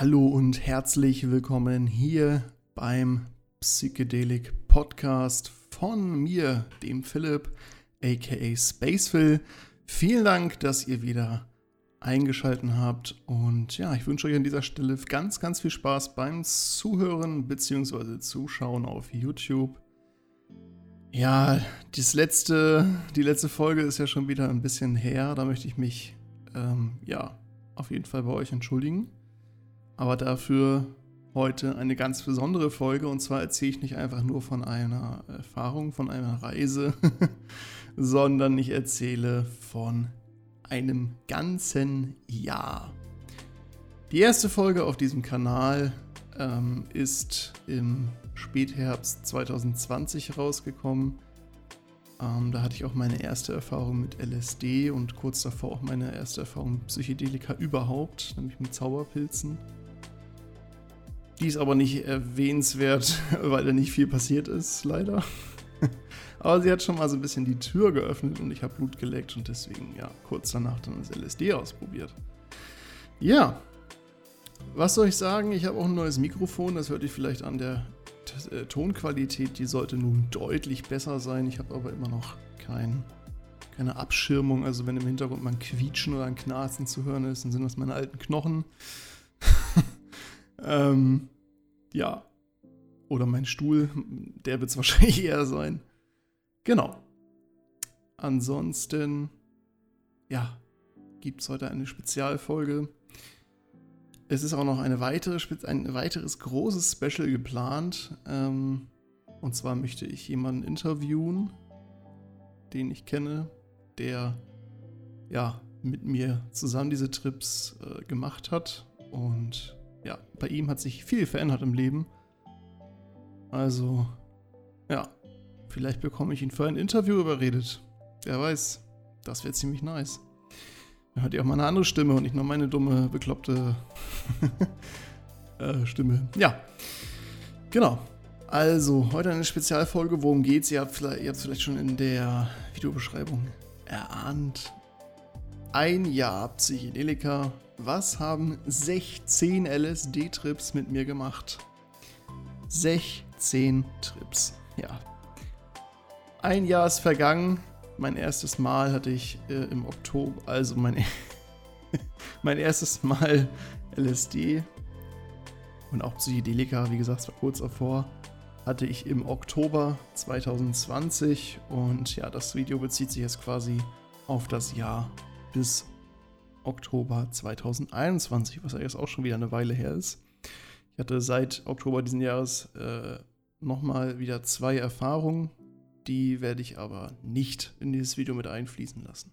Hallo und herzlich willkommen hier beim Psychedelic Podcast von mir, dem Philipp, aka Spacefill. Vielen Dank, dass ihr wieder eingeschaltet habt und ja, ich wünsche euch an dieser Stelle ganz, ganz viel Spaß beim Zuhören bzw. Zuschauen auf YouTube. Ja, das letzte, die letzte Folge ist ja schon wieder ein bisschen her. Da möchte ich mich ähm, ja auf jeden Fall bei euch entschuldigen. Aber dafür heute eine ganz besondere Folge. Und zwar erzähle ich nicht einfach nur von einer Erfahrung, von einer Reise, sondern ich erzähle von einem ganzen Jahr. Die erste Folge auf diesem Kanal ähm, ist im Spätherbst 2020 rausgekommen. Ähm, da hatte ich auch meine erste Erfahrung mit LSD und kurz davor auch meine erste Erfahrung mit Psychedelika überhaupt, nämlich mit Zauberpilzen. Die ist aber nicht erwähnenswert, weil da nicht viel passiert ist, leider. aber sie hat schon mal so ein bisschen die Tür geöffnet und ich habe Blut geleckt und deswegen, ja, kurz danach dann das LSD ausprobiert. Ja, was soll ich sagen? Ich habe auch ein neues Mikrofon, das hört ihr vielleicht an der äh, Tonqualität. Die sollte nun deutlich besser sein. Ich habe aber immer noch kein, keine Abschirmung. Also wenn im Hintergrund mal ein Quietschen oder ein Knarzen zu hören ist, dann sind das meine alten Knochen. Ähm, ja. Oder mein Stuhl, der wird es wahrscheinlich eher sein. Genau. Ansonsten, ja, gibt es heute eine Spezialfolge. Es ist auch noch eine weitere, ein weiteres großes Special geplant. Ähm, und zwar möchte ich jemanden interviewen, den ich kenne, der ja mit mir zusammen diese Trips äh, gemacht hat. Und ja, bei ihm hat sich viel verändert im Leben. Also, ja, vielleicht bekomme ich ihn für ein Interview überredet. Wer weiß, das wäre ziemlich nice. Dann hört ihr auch mal eine andere Stimme und nicht nur meine dumme, bekloppte äh, Stimme. Ja, genau. Also, heute eine Spezialfolge. Worum geht's? Ihr habt vielleicht, vielleicht schon in der Videobeschreibung erahnt. Ein Jahr Psychedelika was haben 16 LSD-Trips mit mir gemacht? 16 Trips, ja. Ein Jahr ist vergangen. Mein erstes Mal hatte ich äh, im Oktober, also mein, mein erstes Mal LSD und auch Psychedelika, wie gesagt, es war kurz davor, hatte ich im Oktober 2020 und ja, das Video bezieht sich jetzt quasi auf das Jahr bis Oktober 2021, was ja jetzt auch schon wieder eine Weile her ist. Ich hatte seit Oktober diesen Jahres äh, nochmal wieder zwei Erfahrungen. Die werde ich aber nicht in dieses Video mit einfließen lassen.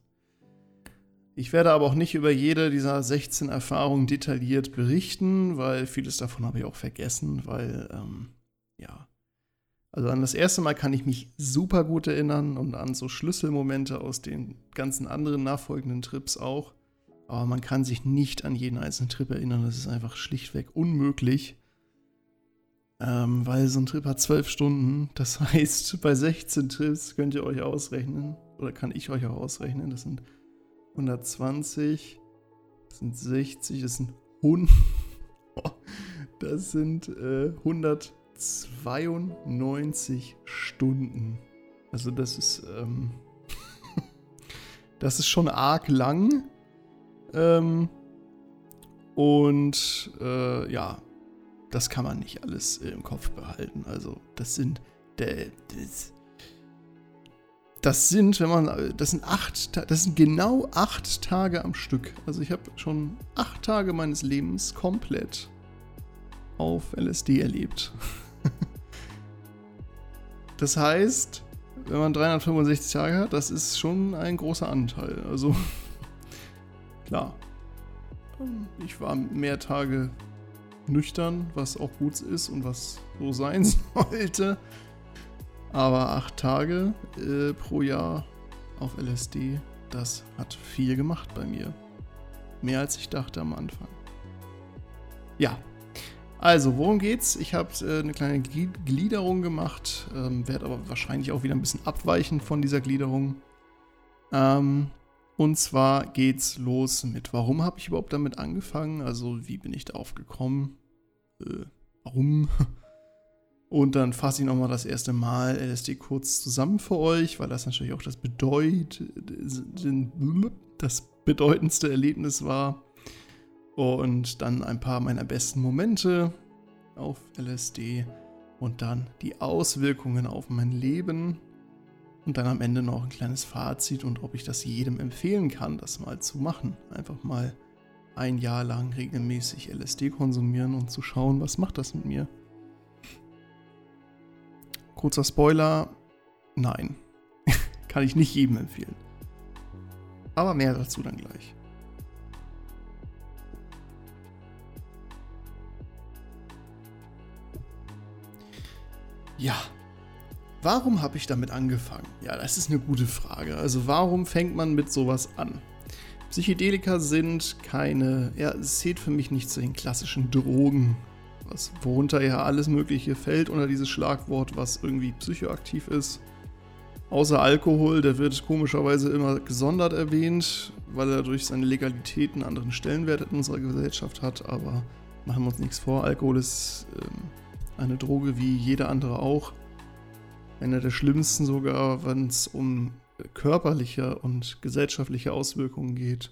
Ich werde aber auch nicht über jede dieser 16 Erfahrungen detailliert berichten, weil vieles davon habe ich auch vergessen, weil, ähm, ja. Also an das erste Mal kann ich mich super gut erinnern und an so Schlüsselmomente aus den ganzen anderen nachfolgenden Trips auch. Aber man kann sich nicht an jeden einzelnen Trip erinnern. Das ist einfach schlichtweg unmöglich. Ähm, weil so ein Trip hat zwölf Stunden. Das heißt, bei 16 Trips könnt ihr euch ausrechnen. Oder kann ich euch auch ausrechnen. Das sind 120. Das sind 60. Das sind 100. Das sind äh, 192 Stunden. Also das ist, ähm, das ist schon arg lang. Ähm, und äh, ja, das kann man nicht alles im Kopf behalten. Also, das sind. Das, das sind, wenn man. Das sind acht. Das sind genau acht Tage am Stück. Also, ich habe schon acht Tage meines Lebens komplett auf LSD erlebt. das heißt, wenn man 365 Tage hat, das ist schon ein großer Anteil. Also. Klar. Ich war mehr Tage nüchtern, was auch gut ist und was so sein sollte. Aber acht Tage äh, pro Jahr auf LSD, das hat viel gemacht bei mir. Mehr als ich dachte am Anfang. Ja, also worum geht's? Ich habe äh, eine kleine Gliederung gemacht, ähm, werde aber wahrscheinlich auch wieder ein bisschen abweichen von dieser Gliederung. Ähm, Und zwar geht's los mit, warum habe ich überhaupt damit angefangen? Also, wie bin ich darauf gekommen? Äh, warum? Und dann fasse ich nochmal das erste Mal LSD kurz zusammen für euch, weil das natürlich auch das bedeut das bedeutendste Erlebnis war. Und dann ein paar meiner besten Momente auf LSD und dann die Auswirkungen auf mein Leben und dann am Ende noch ein kleines Fazit und ob ich das jedem empfehlen kann, das mal zu machen. Einfach mal ein Jahr lang regelmäßig LSD konsumieren und zu schauen, was macht das mit mir. Kurzer Spoiler, nein. kann ich nicht jedem empfehlen. Aber mehr dazu dann gleich. Ja, warum habe ich damit angefangen? Ja, das ist eine gute Frage. Also warum fängt man mit sowas an? Psychedelika sind keine, ja, es zählt für mich nicht zu den klassischen Drogen, was worunter ja alles Mögliche fällt unter dieses Schlagwort, was irgendwie psychoaktiv ist. Außer Alkohol, der wird komischerweise immer gesondert erwähnt, weil er durch seine Legalität einen anderen Stellenwert in unserer Gesellschaft hat, aber machen wir uns nichts vor, Alkohol ist ähm, eine Droge wie jede andere auch. Eine der schlimmsten sogar, wenn es um körperliche und gesellschaftliche Auswirkungen geht.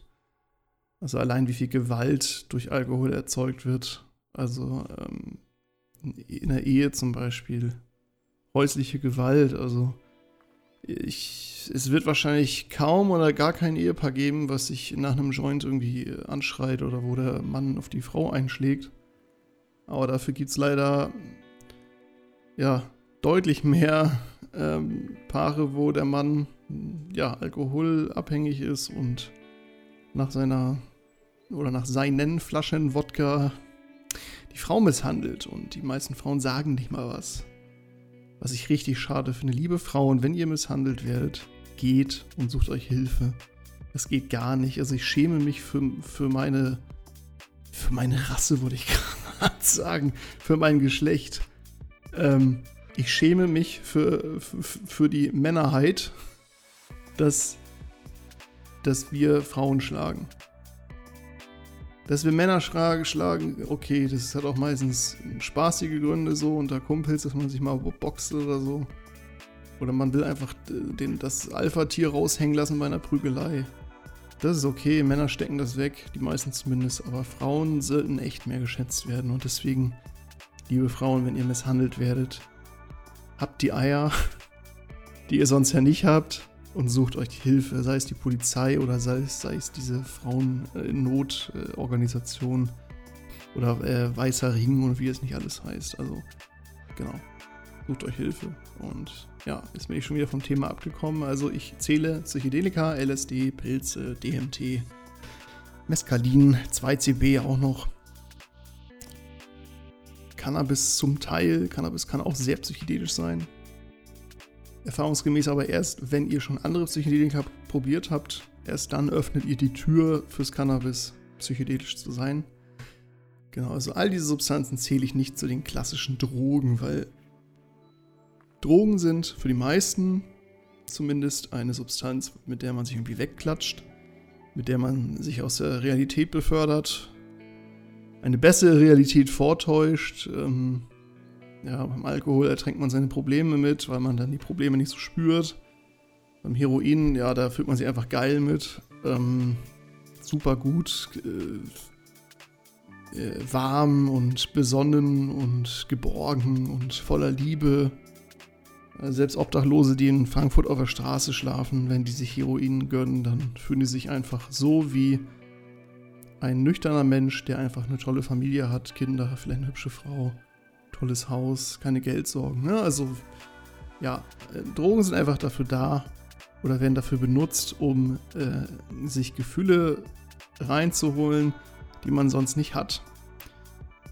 Also allein wie viel Gewalt durch Alkohol erzeugt wird. Also ähm, in der Ehe zum Beispiel. Häusliche Gewalt. Also ich, es wird wahrscheinlich kaum oder gar kein Ehepaar geben, was sich nach einem Joint irgendwie anschreit oder wo der Mann auf die Frau einschlägt. Aber dafür gibt es leider ja, deutlich mehr ähm, Paare, wo der Mann ja, alkoholabhängig ist und nach seiner oder nach seinen Flaschen Wodka die Frau misshandelt. Und die meisten Frauen sagen nicht mal was. Was ich richtig schade finde. Liebe Frauen, wenn ihr misshandelt werdet, geht und sucht euch Hilfe. Das geht gar nicht. Also ich schäme mich für, für meine für meine Rasse, würde ich gerade sagen. Für mein Geschlecht. Ähm, ich schäme mich für, für, die Männerheit, dass, dass wir Frauen schlagen. Dass wir Männer schlagen, okay, das hat auch meistens spaßige Gründe so unter Kumpels, dass man sich mal boxt oder so. Oder man will einfach den, das Alpha-Tier raushängen lassen bei einer Prügelei. Das ist okay, Männer stecken das weg, die meisten zumindest, aber Frauen sollten echt mehr geschätzt werden und deswegen liebe Frauen, wenn ihr misshandelt werdet, habt die Eier, die ihr sonst ja nicht habt, und sucht euch Hilfe, sei es die Polizei oder sei es, sei es diese Frauen in Not-Organisation oder äh, Weißer Ring und wie es nicht alles heißt. Also, genau. Sucht euch Hilfe. Und ja, jetzt bin ich schon wieder vom Thema abgekommen. Also, ich zähle Psychedelika, LSD, Pilze, DMT, Mescalin, 2CB auch noch. Cannabis zum Teil. Cannabis kann auch sehr psychedelisch sein. Erfahrungsgemäß aber erst, wenn ihr schon andere Psychedelika probiert habt, erst dann öffnet ihr die Tür fürs Cannabis, psychedelisch zu sein. Genau, also all diese Substanzen zähle ich nicht zu den klassischen Drogen, weil Drogen sind für die meisten zumindest eine Substanz, mit der man sich irgendwie wegklatscht, mit der man sich aus der Realität befördert, eine bessere Realität vortäuscht. Ähm, ja, beim Alkohol ertränkt man seine Probleme mit, weil man dann die Probleme nicht so spürt. Beim Heroin, ja, da fühlt man sich einfach geil mit. Ähm, super gut. Äh, äh, warm und besonnen und geborgen und voller Liebe. Also selbst Obdachlose, die in Frankfurt auf der Straße schlafen, wenn die sich Heroin gönnen, dann fühlen die sich einfach so wie ein nüchterner Mensch, der einfach eine tolle Familie hat, Kinder, vielleicht eine hübsche Frau, tolles Haus, keine Geldsorgen. Ne? Also ja, äh, Drogen sind einfach dafür da oder werden dafür benutzt, um äh, sich Gefühle reinzuholen, die man sonst nicht hat.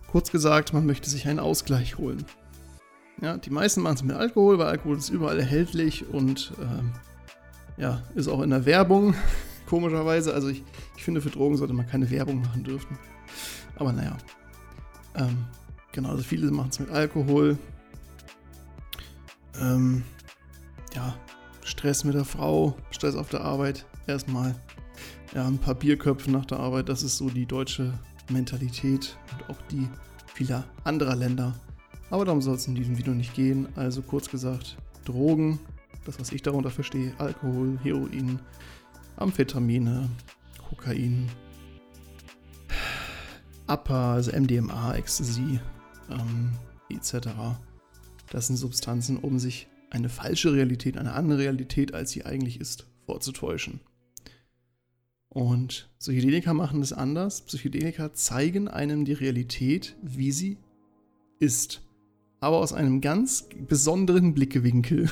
Kurz gesagt, man möchte sich einen Ausgleich holen. Ja, die meisten machen es mit Alkohol, weil Alkohol ist überall erhältlich und ähm, ja, ist auch in der Werbung komischerweise. Also ich, ich finde, für Drogen sollte man keine Werbung machen dürfen. Aber naja. Ähm, genau, also viele machen es mit Alkohol. Ähm, ja, Stress mit der Frau, Stress auf der Arbeit. Erstmal ja, ein paar Bierköpfen nach der Arbeit. Das ist so die deutsche Mentalität und auch die vieler anderer Länder. Aber darum soll es in diesem Video nicht gehen. Also kurz gesagt, Drogen, das was ich darunter verstehe, Alkohol, Heroin, Amphetamine, Kokain, APA, also MDMA, Ecstasy, ähm, etc. Das sind Substanzen, um sich eine falsche Realität, eine andere Realität, als sie eigentlich ist, vorzutäuschen. Und Psychedelika machen es anders. Psychedelika zeigen einem die Realität, wie sie ist. Aber aus einem ganz besonderen Blickwinkel.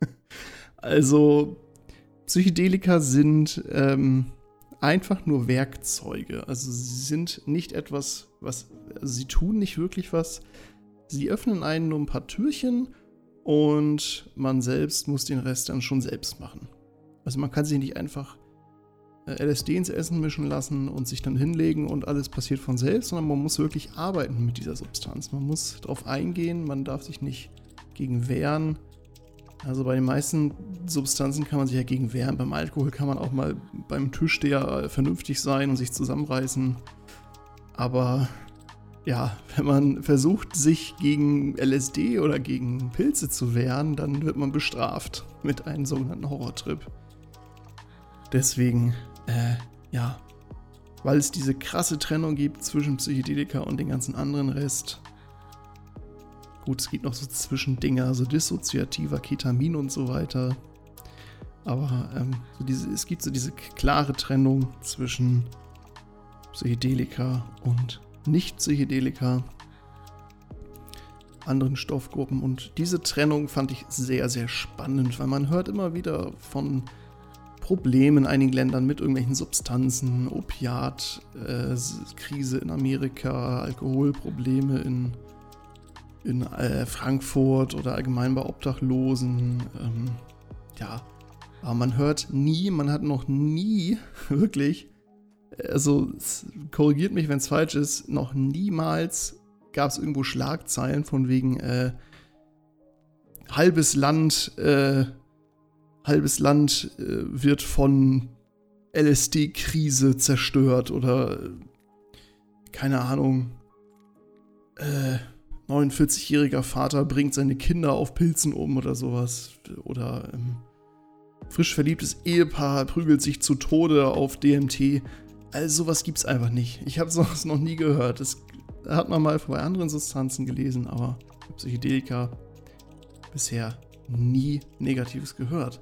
also, Psychedelika sind ähm, einfach nur Werkzeuge. Also, sie sind nicht etwas, was. Also sie tun nicht wirklich was. Sie öffnen einen nur ein paar Türchen und man selbst muss den Rest dann schon selbst machen. Also, man kann sich nicht einfach äh, LSD ins Essen mischen lassen und sich dann hinlegen und alles passiert von selbst, sondern man muss wirklich arbeiten mit dieser Substanz. Man muss darauf eingehen, man darf sich nicht gegen wehren. Also bei den meisten Substanzen kann man sich ja gegen wehren. Beim Alkohol kann man auch mal beim Tischsteher vernünftig sein und sich zusammenreißen. Aber ja, wenn man versucht, sich gegen LSD oder gegen Pilze zu wehren, dann wird man bestraft mit einem sogenannten Horrortrip. Deswegen äh, ja, weil es diese krasse Trennung gibt zwischen Psychedelika und den ganzen anderen Rest. Gut, es gibt noch so Zwischendinger, so dissoziativer Ketamin und so weiter. Aber ähm, so diese, es gibt so diese klare Trennung zwischen Psychedelika und Nicht-Psychedelika, anderen Stoffgruppen. Und diese Trennung fand ich sehr, sehr spannend, weil man hört immer wieder von Probleme in einigen Ländern mit irgendwelchen Substanzen, Opiatkrise äh, in Amerika, Alkoholprobleme in, in äh, Frankfurt oder allgemein bei Obdachlosen. Ähm, ja, aber man hört nie, man hat noch nie wirklich, also korrigiert mich, wenn es falsch ist, noch niemals gab es irgendwo Schlagzeilen von wegen äh, halbes Land äh, halbes Land äh, wird von LSD-Krise zerstört oder äh, keine Ahnung. Äh, 49-jähriger Vater bringt seine Kinder auf Pilzen um oder sowas. Oder ähm, frisch verliebtes Ehepaar prügelt sich zu Tode auf DMT. Also sowas gibt's einfach nicht. Ich habe sowas noch nie gehört. Das hat man mal bei anderen Substanzen gelesen, aber Psychedelika bisher nie Negatives gehört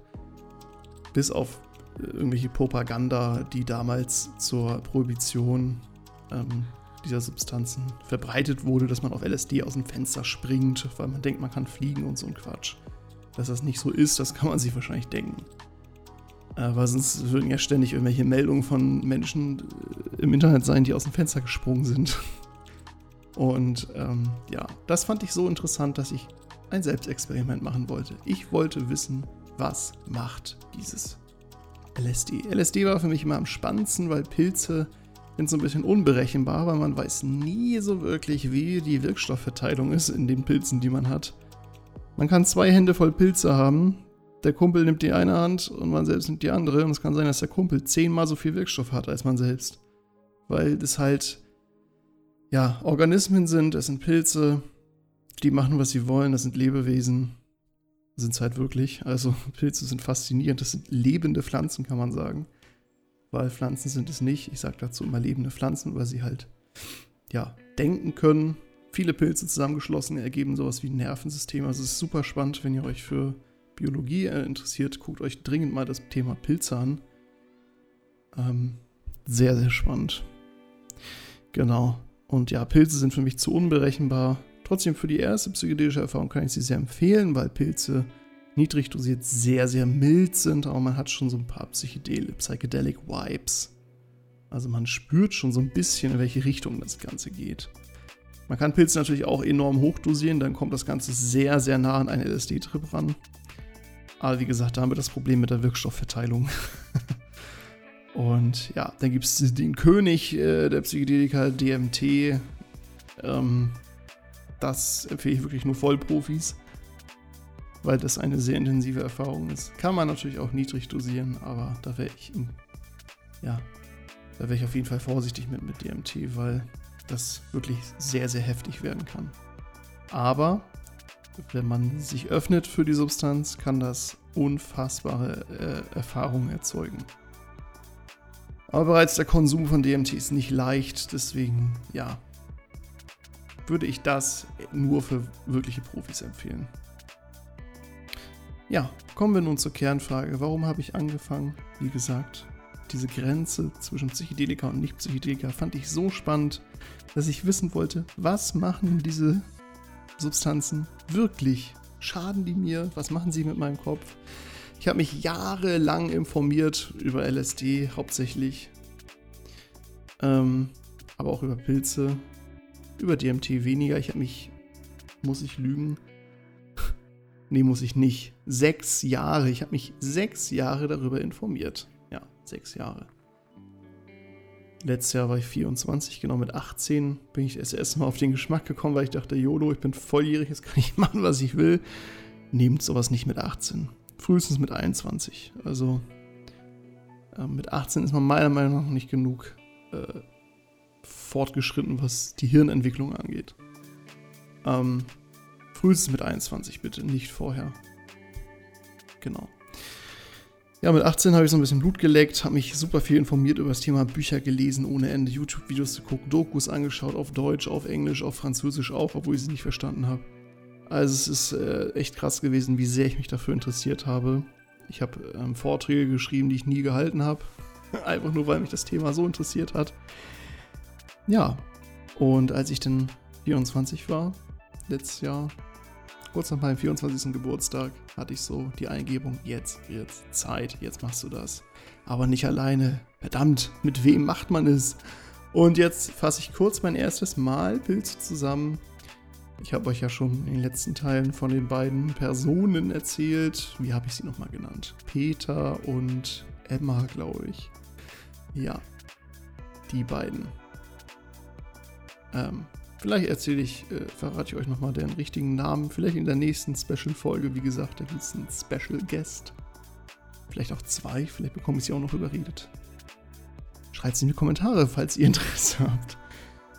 bis auf äh, irgendwelche Propaganda, die damals zur Prohibition ähm, dieser Substanzen verbreitet wurde, dass man auf LSD aus dem Fenster springt, weil man denkt, man kann fliegen und so ein Quatsch. Dass das nicht so ist, das kann man sich wahrscheinlich denken. Aber sonst würden ja ständig irgendwelche Meldungen von Menschen äh, im Internet sein, die aus dem Fenster gesprungen sind. Und ähm, ja, das fand ich so interessant, dass ich ein Selbstexperiment machen wollte. Ich wollte wissen, was macht dieses LSD? LSD war für mich immer am spannendsten, weil Pilze sind so ein bisschen unberechenbar, weil man weiß nie so wirklich, wie die Wirkstoffverteilung ist in den Pilzen, die man hat. Man kann zwei Hände voll Pilze haben, der Kumpel nimmt die eine Hand und man selbst nimmt die andere und es kann sein, dass der Kumpel zehnmal so viel Wirkstoff hat als man selbst. Weil das halt, ja, Organismen sind, es sind Pilze, die machen, was sie wollen, das sind Lebewesen sind es halt wirklich. Also Pilze sind faszinierend. Das sind lebende Pflanzen, kann man sagen. Weil Pflanzen sind es nicht. Ich sage dazu immer lebende Pflanzen, weil sie halt, ja, denken können. Viele Pilze zusammengeschlossen ergeben sowas wie ein Nervensystem. Also es ist super spannend, wenn ihr euch für Biologie äh, interessiert. Guckt euch dringend mal das Thema Pilze an. Ähm, sehr, sehr spannend. Genau. Und ja, Pilze sind für mich zu unberechenbar. Trotzdem für die erste psychedelische Erfahrung kann ich sie sehr empfehlen, weil Pilze niedrig dosiert sehr, sehr mild sind, aber man hat schon so ein paar Psychedel Psychedelic Vibes. Also man spürt schon so ein bisschen, in welche Richtung das Ganze geht. Man kann Pilze natürlich auch enorm hochdosieren, dann kommt das Ganze sehr, sehr nah an einen LSD-Trip ran. Aber wie gesagt, da haben wir das Problem mit der Wirkstoffverteilung. Und ja, dann gibt es den König äh, der Psychedelika, DMT. Ähm, das empfehle ich wirklich nur Vollprofis, weil das eine sehr intensive Erfahrung ist. Kann man natürlich auch niedrig dosieren, aber da wäre ich ja, da wäre ich auf jeden Fall vorsichtig mit, mit DMT, weil das wirklich sehr, sehr heftig werden kann. Aber wenn man sich öffnet für die Substanz, kann das unfassbare äh, Erfahrungen erzeugen. Aber bereits der Konsum von DMT ist nicht leicht, deswegen ja, würde ich das nur für wirkliche Profis empfehlen. Ja, kommen wir nun zur Kernfrage. Warum habe ich angefangen? Wie gesagt, diese Grenze zwischen Psychedelika und Nicht-Psychedelika fand ich so spannend, dass ich wissen wollte, was machen diese Substanzen wirklich? Schaden die mir? Was machen sie mit meinem Kopf? Ich habe mich jahrelang informiert über LSD hauptsächlich, ähm, aber auch über Pilze, über DMT weniger. Ich habe mich, muss ich lügen? Nee, muss ich nicht. Sechs Jahre. Ich habe mich sechs Jahre darüber informiert. Ja, sechs Jahre. Letztes Jahr war ich 24, genau mit 18 bin ich das erste Mal auf den Geschmack gekommen, weil ich dachte, YOLO, ich bin volljährig, jetzt kann ich machen, was ich will. Nehmt sowas nicht mit 18. Frühestens mit 21. Also äh, mit 18 ist man meiner Meinung nach nicht genug äh, fortgeschritten, was die Hirnentwicklung angeht. Ähm, frühestens mit 21 bitte, nicht vorher. Genau. Ja, mit 18 habe ich so ein bisschen Blut geleckt, habe mich super viel informiert über das Thema Bücher gelesen, ohne Ende YouTube-Videos zu gucken, Dokus angeschaut, auf Deutsch, auf Englisch, auf Französisch auch, obwohl ich sie nicht verstanden habe. Also es ist äh, echt krass gewesen, wie sehr ich mich dafür interessiert habe. Ich habe ähm, Vorträge geschrieben, die ich nie gehalten habe. Einfach nur, weil mich das Thema so interessiert hat. Ja, und als ich dann 24 war, letztes Jahr, kurz nach meinem 24. Geburtstag hatte ich so die Eingebung, jetzt wird's Zeit, jetzt machst du das. Aber nicht alleine. Verdammt, mit wem macht man es? Und jetzt fasse ich kurz mein erstes Mal Pilze zusammen. Ich habe euch ja schon in den letzten Teilen von den beiden Personen erzählt. Wie habe ich sie nochmal genannt? Peter und Emma, glaube ich. Ja, die beiden. Ähm, Vielleicht erzähle ich, äh, verrate ich euch nochmal den richtigen Namen. Vielleicht in der nächsten Special-Folge. Wie gesagt, da gibt es einen Special Guest. Vielleicht auch zwei. Vielleicht bekomme ich sie auch noch überredet. Schreibt es in die Kommentare, falls ihr Interesse habt.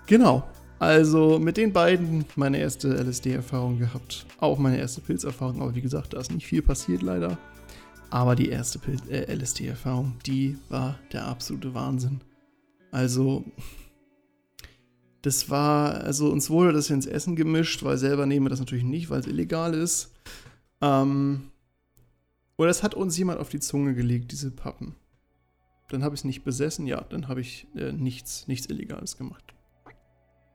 Genau. Also mit den beiden meine erste LSD-Erfahrung gehabt. Auch meine erste Pilzerfahrung. Aber wie gesagt, da ist nicht viel passiert leider. Aber die erste äh, LSD-Erfahrung, die war der absolute Wahnsinn. Also das war, also uns wurde das ins Essen gemischt, weil selber nehmen wir das natürlich nicht, weil es illegal ist. Ähm, oder das hat uns jemand auf die Zunge gelegt, diese Pappen. Dann habe ich es nicht besessen, ja, dann habe ich äh, nichts, nichts Illegales gemacht.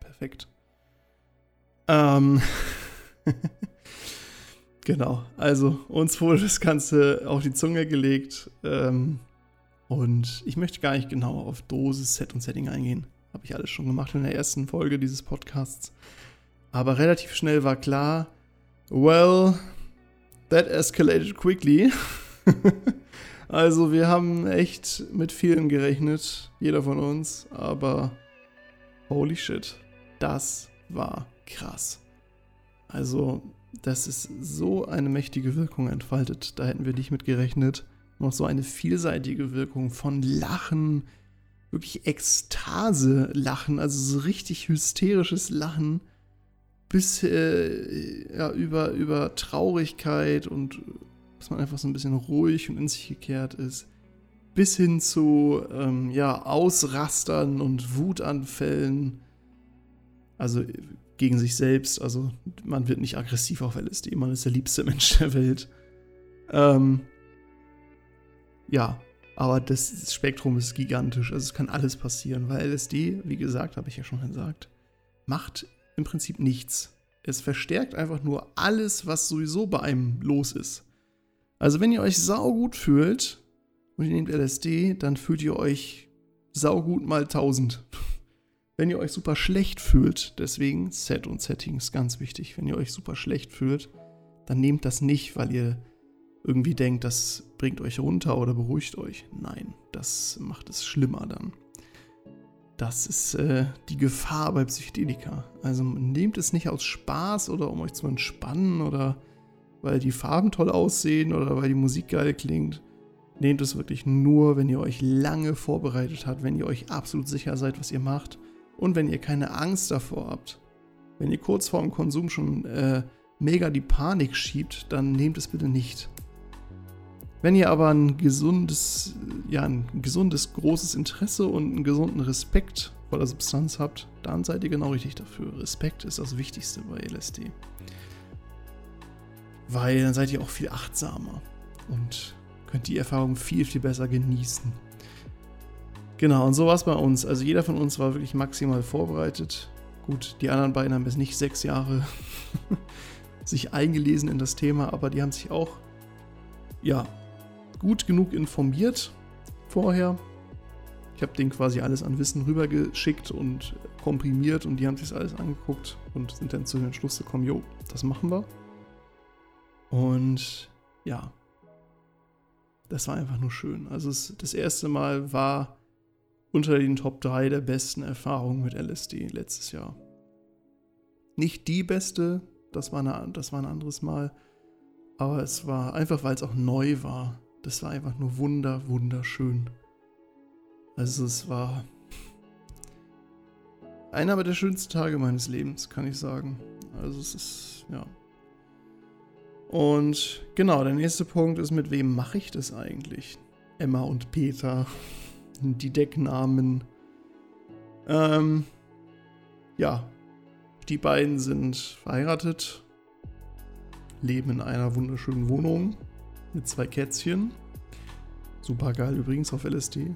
Perfekt. Ähm, genau, also uns wurde das Ganze auf die Zunge gelegt. Ähm, und ich möchte gar nicht genau auf Dosis, Set und Setting eingehen. Habe ich alles schon gemacht in der ersten Folge dieses Podcasts. Aber relativ schnell war klar, well, that escalated quickly. also wir haben echt mit vielen gerechnet, jeder von uns, aber holy shit, das war krass. Also, das ist so eine mächtige Wirkung entfaltet, da hätten wir nicht mit gerechnet. Noch so eine vielseitige Wirkung von Lachen, wirklich Ekstase-Lachen, also so richtig hysterisches Lachen, bis äh, ja, über, über Traurigkeit und dass man einfach so ein bisschen ruhig und in sich gekehrt ist, bis hin zu ähm, ja, Ausrastern und Wutanfällen, also gegen sich selbst, also man wird nicht aggressiv auf LSD, man ist der liebste Mensch der Welt. Ähm, ja, aber das Spektrum ist gigantisch. Also es kann alles passieren, weil LSD, wie gesagt, habe ich ja schon gesagt, macht im Prinzip nichts. Es verstärkt einfach nur alles, was sowieso bei einem los ist. Also wenn ihr euch saugut fühlt und ihr nehmt LSD, dann fühlt ihr euch saugut mal 1000. Wenn ihr euch super schlecht fühlt, deswegen Set und Setting ist ganz wichtig. Wenn ihr euch super schlecht fühlt, dann nehmt das nicht, weil ihr irgendwie denkt, das bringt euch runter oder beruhigt euch. Nein, das macht es schlimmer dann. Das ist äh, die Gefahr bei Psychedelika. Also nehmt es nicht aus Spaß oder um euch zu entspannen oder weil die Farben toll aussehen oder weil die Musik geil klingt. nehmt es wirklich nur, wenn ihr euch lange vorbereitet habt, wenn ihr euch absolut sicher seid, was ihr macht und wenn ihr keine Angst davor habt. Wenn ihr kurz vor dem Konsum schon äh, mega die Panik schiebt, dann nehmt es bitte nicht. Wenn ihr aber ein gesundes, ja, ein gesundes, großes Interesse und einen gesunden Respekt vor der Substanz habt, dann seid ihr genau richtig dafür. Respekt ist das Wichtigste bei LSD. Weil dann seid ihr auch viel achtsamer und könnt die Erfahrung viel, viel besser genießen. Genau, und so war es bei uns. Also jeder von uns war wirklich maximal vorbereitet. Gut, die anderen beiden haben jetzt nicht sechs Jahre sich eingelesen in das Thema, aber die haben sich auch, ja, gut genug informiert vorher. Ich habe denen quasi alles an Wissen rübergeschickt und komprimiert und die haben sich das alles angeguckt und sind dann zu dem Schluss gekommen, jo, das machen wir. Und ja, das war einfach nur schön. Also es, das erste Mal war unter den Top 3 der besten Erfahrungen mit LSD letztes Jahr. Nicht die beste, das war, eine, das war ein anderes Mal, aber es war einfach, weil es auch neu war. Das war einfach nur wunder, wunderschön. Also es war einer der schönsten Tage meines Lebens, kann ich sagen. Also es ist, ja, und genau, der nächste Punkt ist, mit wem mache ich das eigentlich? Emma und Peter, die Decknamen. Ähm, ja, die beiden sind verheiratet, leben in einer wunderschönen Wohnung mit zwei Kätzchen. Super geil übrigens auf LSD,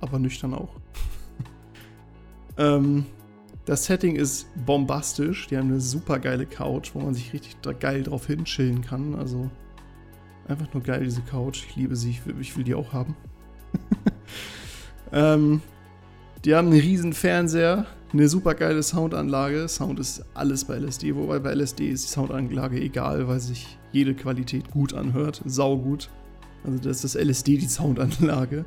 aber nüchtern auch. ähm, das Setting ist bombastisch. Die haben eine super geile Couch, wo man sich richtig geil drauf hinchillen kann. Also einfach nur geil, diese Couch. Ich liebe sie. Ich will, ich will die auch haben. ähm, die haben einen riesen Fernseher, eine super geile Soundanlage. Sound ist alles bei LSD, wobei bei LSD ist die Soundanlage egal, weil sich jede Qualität gut anhört. Saugut. Also das ist das LSD, die Soundanlage.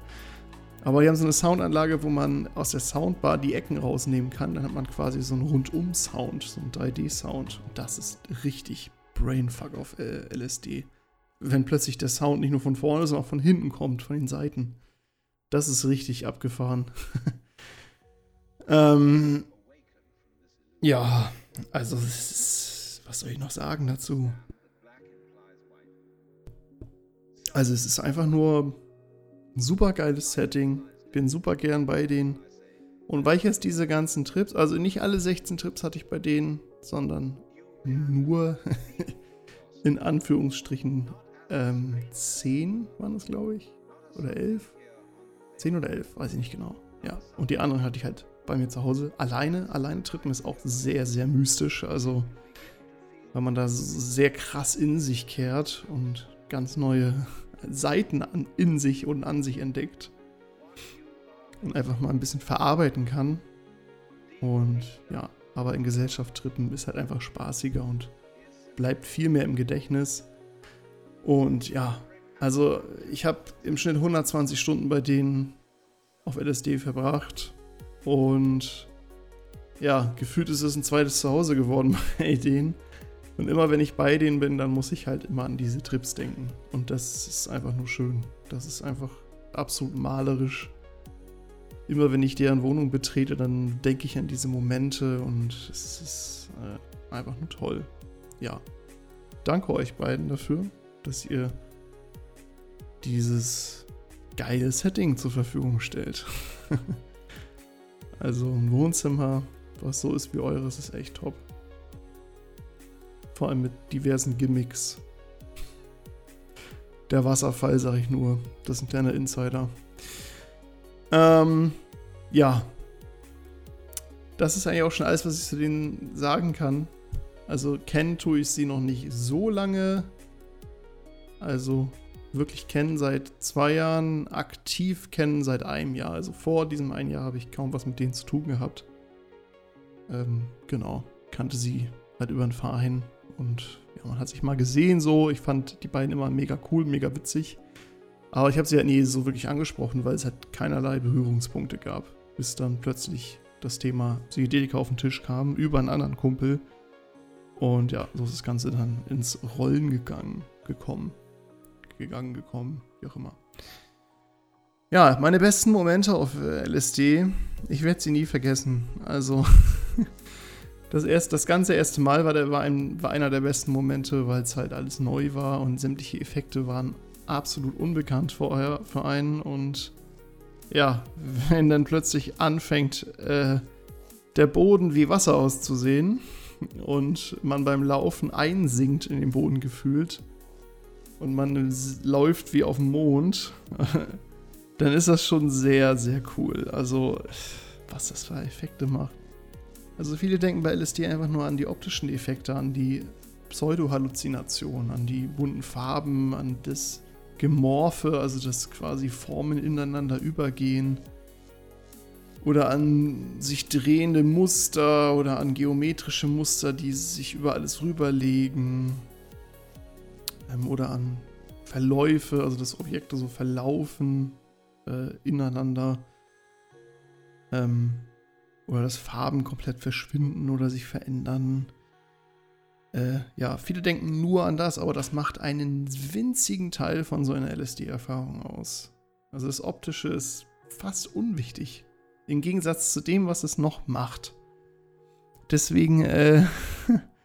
Aber die haben so eine Soundanlage, wo man aus der Soundbar die Ecken rausnehmen kann. Dann hat man quasi so einen Rundum-Sound, so einen 3D-Sound. Und das ist richtig Brainfuck auf äh, LSD. Wenn plötzlich der Sound nicht nur von vorne, sondern auch von hinten kommt, von den Seiten. Das ist richtig abgefahren. ähm, ja, also ist, was soll ich noch sagen dazu? Also es ist einfach nur super geiles Setting. Bin super gern bei denen. Und weil ich jetzt diese ganzen Trips, also nicht alle 16 Trips hatte ich bei denen, sondern nur in Anführungsstrichen ähm, 10 waren es, glaube ich. Oder 11. 10 oder 11, weiß ich nicht genau. Ja, und die anderen hatte ich halt bei mir zu Hause. Alleine, alleine trippen ist auch sehr, sehr mystisch. Also, weil man da sehr krass in sich kehrt und ganz neue Seiten an, in sich und an sich entdeckt und einfach mal ein bisschen verarbeiten kann. Und ja, aber in Gesellschaft trippen ist halt einfach spaßiger und bleibt viel mehr im Gedächtnis. Und ja, also ich habe im Schnitt 120 Stunden bei denen auf LSD verbracht und ja, gefühlt ist es ein zweites Zuhause geworden bei denen. Und immer wenn ich bei denen bin, dann muss ich halt immer an diese Trips denken. Und das ist einfach nur schön. Das ist einfach absolut malerisch. Immer wenn ich deren Wohnung betrete, dann denke ich an diese Momente und es ist äh, einfach nur toll. Ja. Danke euch beiden dafür, dass ihr dieses geile Setting zur Verfügung stellt. also ein Wohnzimmer, was so ist wie eures, ist echt top. Vor allem mit diversen Gimmicks. Der Wasserfall, sag ich nur. Das ist ein kleiner Insider. Ähm, ja. Das ist eigentlich auch schon alles, was ich zu denen sagen kann. Also kennen tue ich sie noch nicht so lange. Also wirklich kennen seit zwei Jahren, aktiv kennen seit einem Jahr. Also vor diesem einen Jahr habe ich kaum was mit denen zu tun gehabt. Ähm, genau, kannte sie halt über einen Verein und ja, man hat sich mal gesehen so. Ich fand die beiden immer mega cool, mega witzig. Aber ich habe sie halt nie so wirklich angesprochen, weil es halt keinerlei Berührungspunkte gab. Bis dann plötzlich das Thema Psychedelika auf den Tisch kam, über einen anderen Kumpel. Und ja, so ist das Ganze dann ins Rollen gegangen, gekommen. Gegangen, gekommen, wie auch immer. Ja, meine besten Momente auf LSD, ich werde sie nie vergessen. Also, das, erst, das ganze erste Mal war, der, war, ein, war einer der besten Momente, weil es halt alles neu war und sämtliche Effekte waren absolut unbekannt vorher für einen. Und ja, wenn dann plötzlich anfängt, äh, der Boden wie Wasser auszusehen und man beim Laufen einsinkt in den Boden gefühlt und man läuft wie auf dem Mond dann ist das schon sehr, sehr cool. Also, was das für Effekte macht. Also viele denken bei LSD einfach nur an die optischen Effekte, an die Pseudo-Halluzination, an die bunten Farben, an das Gemorphe, also dass quasi Formen ineinander übergehen. Oder an sich drehende Muster oder an geometrische Muster, die sich über alles rüberlegen. Ähm, oder an Verläufe, also dass Objekte so verlaufen äh, ineinander. Ähm, oder dass Farben komplett verschwinden oder sich verändern. Äh, ja, viele denken nur an das, aber das macht einen winzigen Teil von so einer LSD-Erfahrung aus. Also das Optische ist fast unwichtig. Im Gegensatz zu dem, was es noch macht. Deswegen, äh,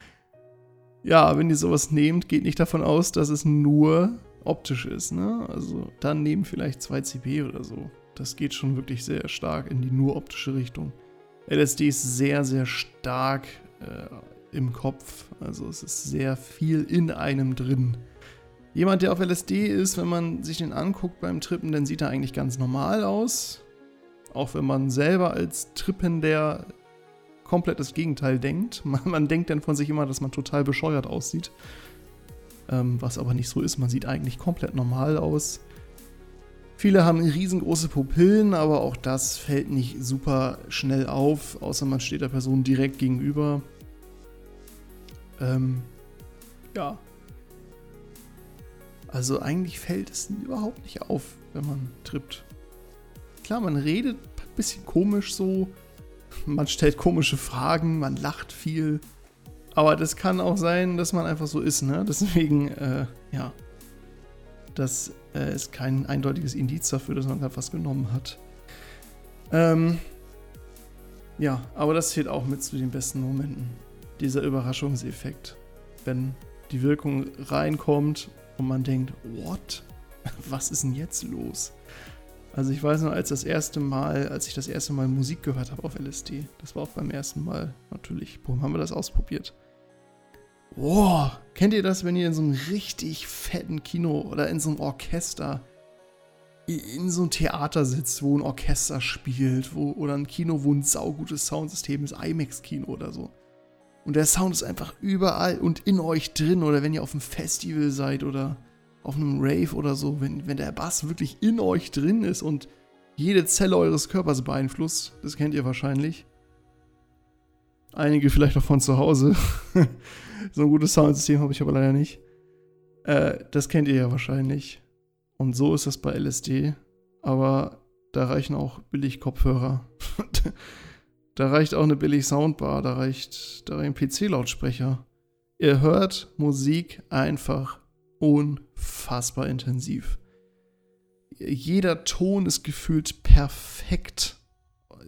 ja, wenn ihr sowas nehmt, geht nicht davon aus, dass es nur optisch ist. Ne? Also dann nehmen vielleicht 2 CP oder so. Das geht schon wirklich sehr stark in die nur optische Richtung. LSD ist sehr, sehr stark äh, im Kopf. Also es ist sehr viel in einem drin. Jemand, der auf LSD ist, wenn man sich den anguckt beim Trippen, dann sieht er eigentlich ganz normal aus. Auch wenn man selber als Trippender komplett das Gegenteil denkt. Man, man denkt dann von sich immer, dass man total bescheuert aussieht ähm, was aber nicht so ist. Man sieht eigentlich komplett normal aus. Viele haben riesengroße Pupillen, aber auch das fällt nicht super schnell auf, außer man steht der Person direkt gegenüber. Ähm, ja. Also eigentlich fällt es überhaupt nicht auf, wenn man trippt. Klar, man redet ein bisschen komisch so, man stellt komische Fragen, man lacht viel. Aber das kann auch sein, dass man einfach so ist, ne? Deswegen, äh, ja. Das äh, ist kein eindeutiges Indiz dafür, dass man gerade was genommen hat. Ähm, ja, aber das zählt auch mit zu den besten Momenten. Dieser Überraschungseffekt. Wenn die Wirkung reinkommt und man denkt, what? Was ist denn jetzt los? Also ich weiß noch, als das erste Mal, als ich das erste Mal Musik gehört habe auf LSD, das war auch beim ersten Mal natürlich, boom, haben wir das ausprobiert. Boah, kennt ihr das, wenn ihr in so einem richtig fetten Kino oder in so einem Orchester, in so einem Theater sitzt, wo ein Orchester spielt, wo, oder ein Kino, wo ein saugutes Soundsystem ist, IMAX-Kino oder so. Und der Sound ist einfach überall und in euch drin, oder wenn ihr auf einem Festival seid oder auf einem Rave oder so, wenn, wenn der Bass wirklich in euch drin ist und jede Zelle eures Körpers beeinflusst, das kennt ihr wahrscheinlich. Einige vielleicht auch von zu Hause. so ein gutes Soundsystem habe ich aber leider nicht. Äh, das kennt ihr ja wahrscheinlich. Und so ist das bei LSD. Aber da reichen auch billig Kopfhörer. da reicht auch eine billig Soundbar. Da reicht, da reichen PC-Lautsprecher. Ihr hört Musik einfach unfassbar intensiv. Jeder Ton ist gefühlt perfekt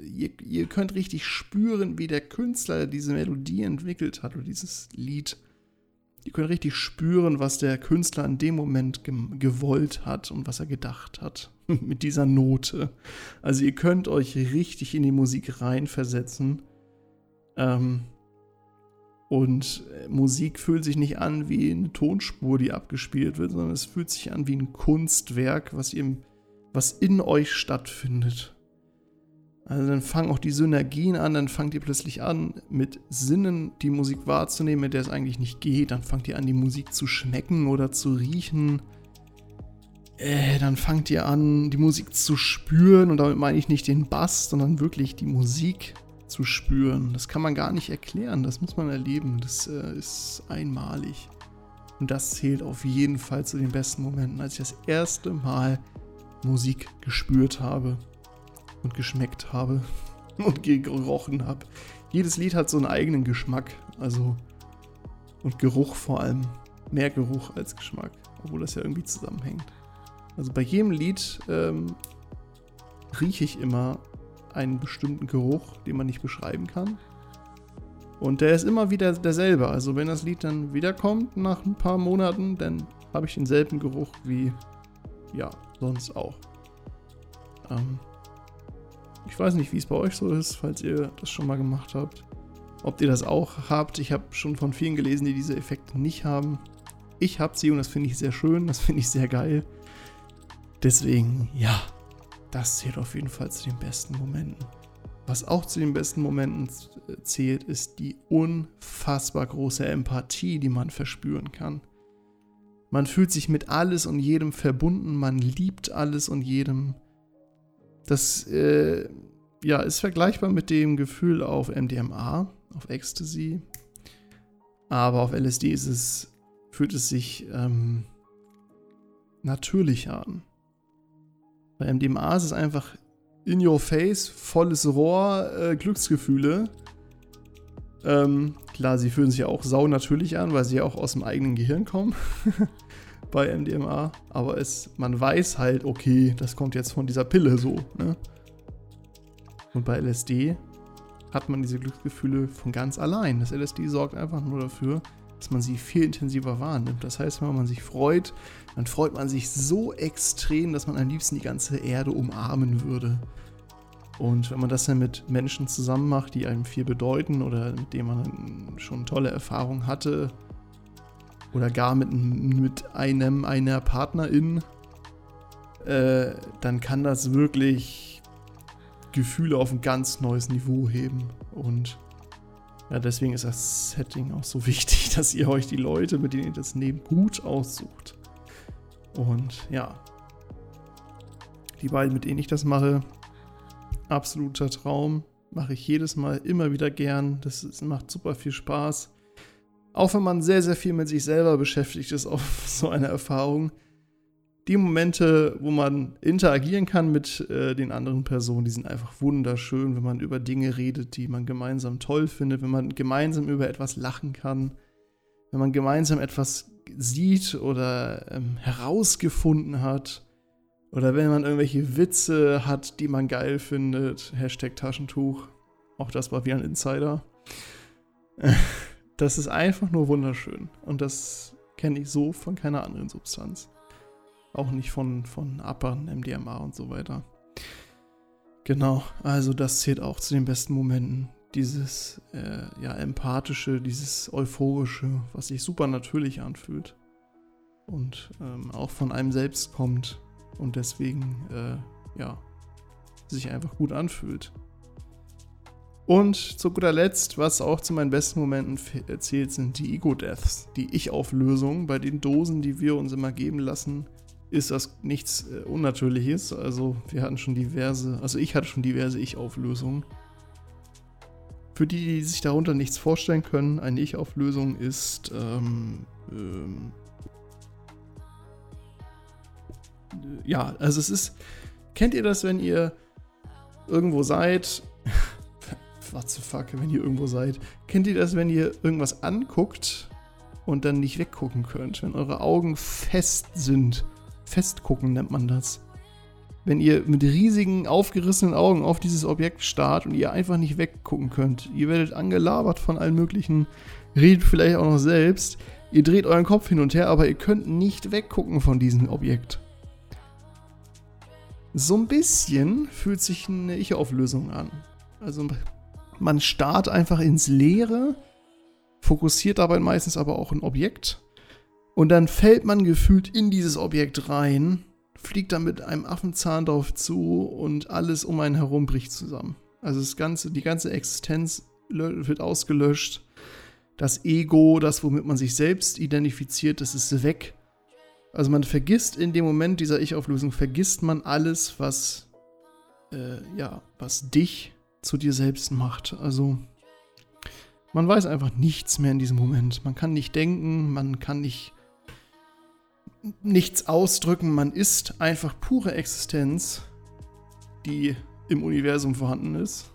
ihr, ihr könnt richtig spüren, wie der Künstler diese Melodie entwickelt hat oder dieses Lied. Ihr könnt richtig spüren, was der Künstler in dem Moment ge gewollt hat und was er gedacht hat mit dieser Note. Also ihr könnt euch richtig in die Musik reinversetzen. Ähm, und äh, Musik fühlt sich nicht an wie eine Tonspur, die abgespielt wird, sondern es fühlt sich an wie ein Kunstwerk, was, ihr, was in euch stattfindet. Also dann fangen auch die Synergien an, dann fangt ihr plötzlich an, mit Sinnen die Musik wahrzunehmen, mit der es eigentlich nicht geht. Dann fangt ihr an, die Musik zu schmecken oder zu riechen. Äh, dann fangt ihr an, die Musik zu spüren. Und damit meine ich nicht den Bass, sondern wirklich die Musik zu spüren. Das kann man gar nicht erklären, das muss man erleben. Das äh, ist einmalig. Und das zählt auf jeden Fall zu den besten Momenten, als ich das erste Mal Musik gespürt habe und geschmeckt habe und gerochen habe. Jedes Lied hat so einen eigenen Geschmack, also und Geruch vor allem. Mehr Geruch als Geschmack, obwohl das ja irgendwie zusammenhängt. Also bei jedem Lied ähm, rieche ich immer einen bestimmten Geruch, den man nicht beschreiben kann. Und der ist immer wieder derselbe. Also wenn das Lied dann wiederkommt nach ein paar Monaten, dann habe ich denselben Geruch wie ja, sonst auch. Ähm, ich weiß nicht, wie es bei euch so ist, falls ihr das schon mal gemacht habt. Ob ihr das auch habt. Ich habe schon von vielen gelesen, die diese Effekte nicht haben. Ich habe sie und das finde ich sehr schön, das finde ich sehr geil. Deswegen, ja, das zählt auf jeden Fall zu den besten Momenten. Was auch zu den besten Momenten zählt, ist die unfassbar große Empathie, die man verspüren kann. Man fühlt sich mit alles und jedem verbunden, man liebt alles und jedem. Das äh, ja, ist vergleichbar mit dem Gefühl auf MDMA, auf Ecstasy. Aber auf LSD ist es, fühlt es sich ähm, natürlicher an. Bei MDMA ist es einfach in your face, volles Rohr, äh, Glücksgefühle. Ähm, klar, sie fühlen sich auch sau natürlich an, weil sie ja auch aus dem eigenen Gehirn kommen. bei MDMA. Aber es, man weiß halt, okay, das kommt jetzt von dieser Pille so. Ne? Und bei LSD hat man diese Glücksgefühle von ganz allein. Das LSD sorgt einfach nur dafür, dass man sie viel intensiver wahrnimmt. Das heißt, wenn man sich freut, dann freut man sich so extrem, dass man am liebsten die ganze Erde umarmen würde. Und wenn man das dann mit Menschen zusammen macht, die einem viel bedeuten oder mit denen man schon tolle Erfahrungen hatte oder gar mit, mit einem, einer Partnerin, äh, dann kann das wirklich Gefühle auf ein ganz neues Niveau heben. Und ja, deswegen ist das Setting auch so wichtig, dass ihr euch die Leute, mit denen ihr das nehmt, gut aussucht. Und ja, die beiden, mit denen ich das mache, absoluter Traum. Mache ich jedes Mal immer wieder gern. Das, das macht super viel Spaß. Auch wenn man sehr, sehr viel mit sich selber beschäftigt ist auf so eine Erfahrung. Die Momente, wo man interagieren kann mit äh, den anderen Personen, die sind einfach wunderschön, wenn man über Dinge redet, die man gemeinsam toll findet, wenn man gemeinsam über etwas lachen kann, wenn man gemeinsam etwas sieht oder ähm, herausgefunden hat oder wenn man irgendwelche Witze hat, die man geil findet. Hashtag Taschentuch. Auch das war wie ein Insider. Das ist einfach nur wunderschön. Und das kenne ich so von keiner anderen Substanz. Auch nicht von, von Appern, MDMA und so weiter. Genau, also das zählt auch zu den besten Momenten. Dieses äh, ja, empathische, dieses euphorische, was sich super natürlich anfühlt. Und ähm, auch von einem selbst kommt und deswegen, äh, ja, sich einfach gut anfühlt. Und zu guter Letzt, was auch zu meinen besten Momenten zählt, sind die Ego-Deaths, die Ich-Auflösung. Bei den Dosen, die wir uns immer geben lassen, ist das nichts äh, Unnatürliches. Also wir hatten schon diverse, also ich hatte schon diverse Ich-Auflösungen. Für die, die sich darunter nichts vorstellen können, eine Ich-Auflösung ist ähm, ähm, ja, also es ist, kennt ihr das, wenn ihr irgendwo seid, what the fuck, wenn ihr irgendwo seid, kennt ihr das, wenn ihr irgendwas anguckt und dann nicht weggucken könnt, wenn eure Augen fest sind, festgucken nennt man das. Wenn ihr mit riesigen, aufgerissenen Augen auf dieses Objekt starrt und ihr einfach nicht weggucken könnt. Ihr werdet angelabert von allen möglichen, redet vielleicht auch noch selbst. Ihr dreht euren Kopf hin und her, aber ihr könnt nicht weggucken von diesem Objekt. So ein bisschen fühlt sich eine Ich-Auflösung an. Also man starrt einfach ins Leere, fokussiert dabei meistens aber auch ein Objekt. Und dann fällt man gefühlt in dieses Objekt rein, fliegt dann mit einem Affenzahn drauf zu und alles um einen herum bricht zusammen. Also das ganze, die ganze Existenz wird ausgelöscht. Das Ego, das womit man sich selbst identifiziert, das ist weg. Also man vergisst in dem Moment dieser Ich-Auflösung, vergisst man alles, was, äh, ja, was dich zu dir selbst macht. Also man weiß einfach nichts mehr in diesem Moment. Man kann nicht denken, man kann nicht nichts ausdrücken, man ist einfach pure Existenz, die im Universum vorhanden ist.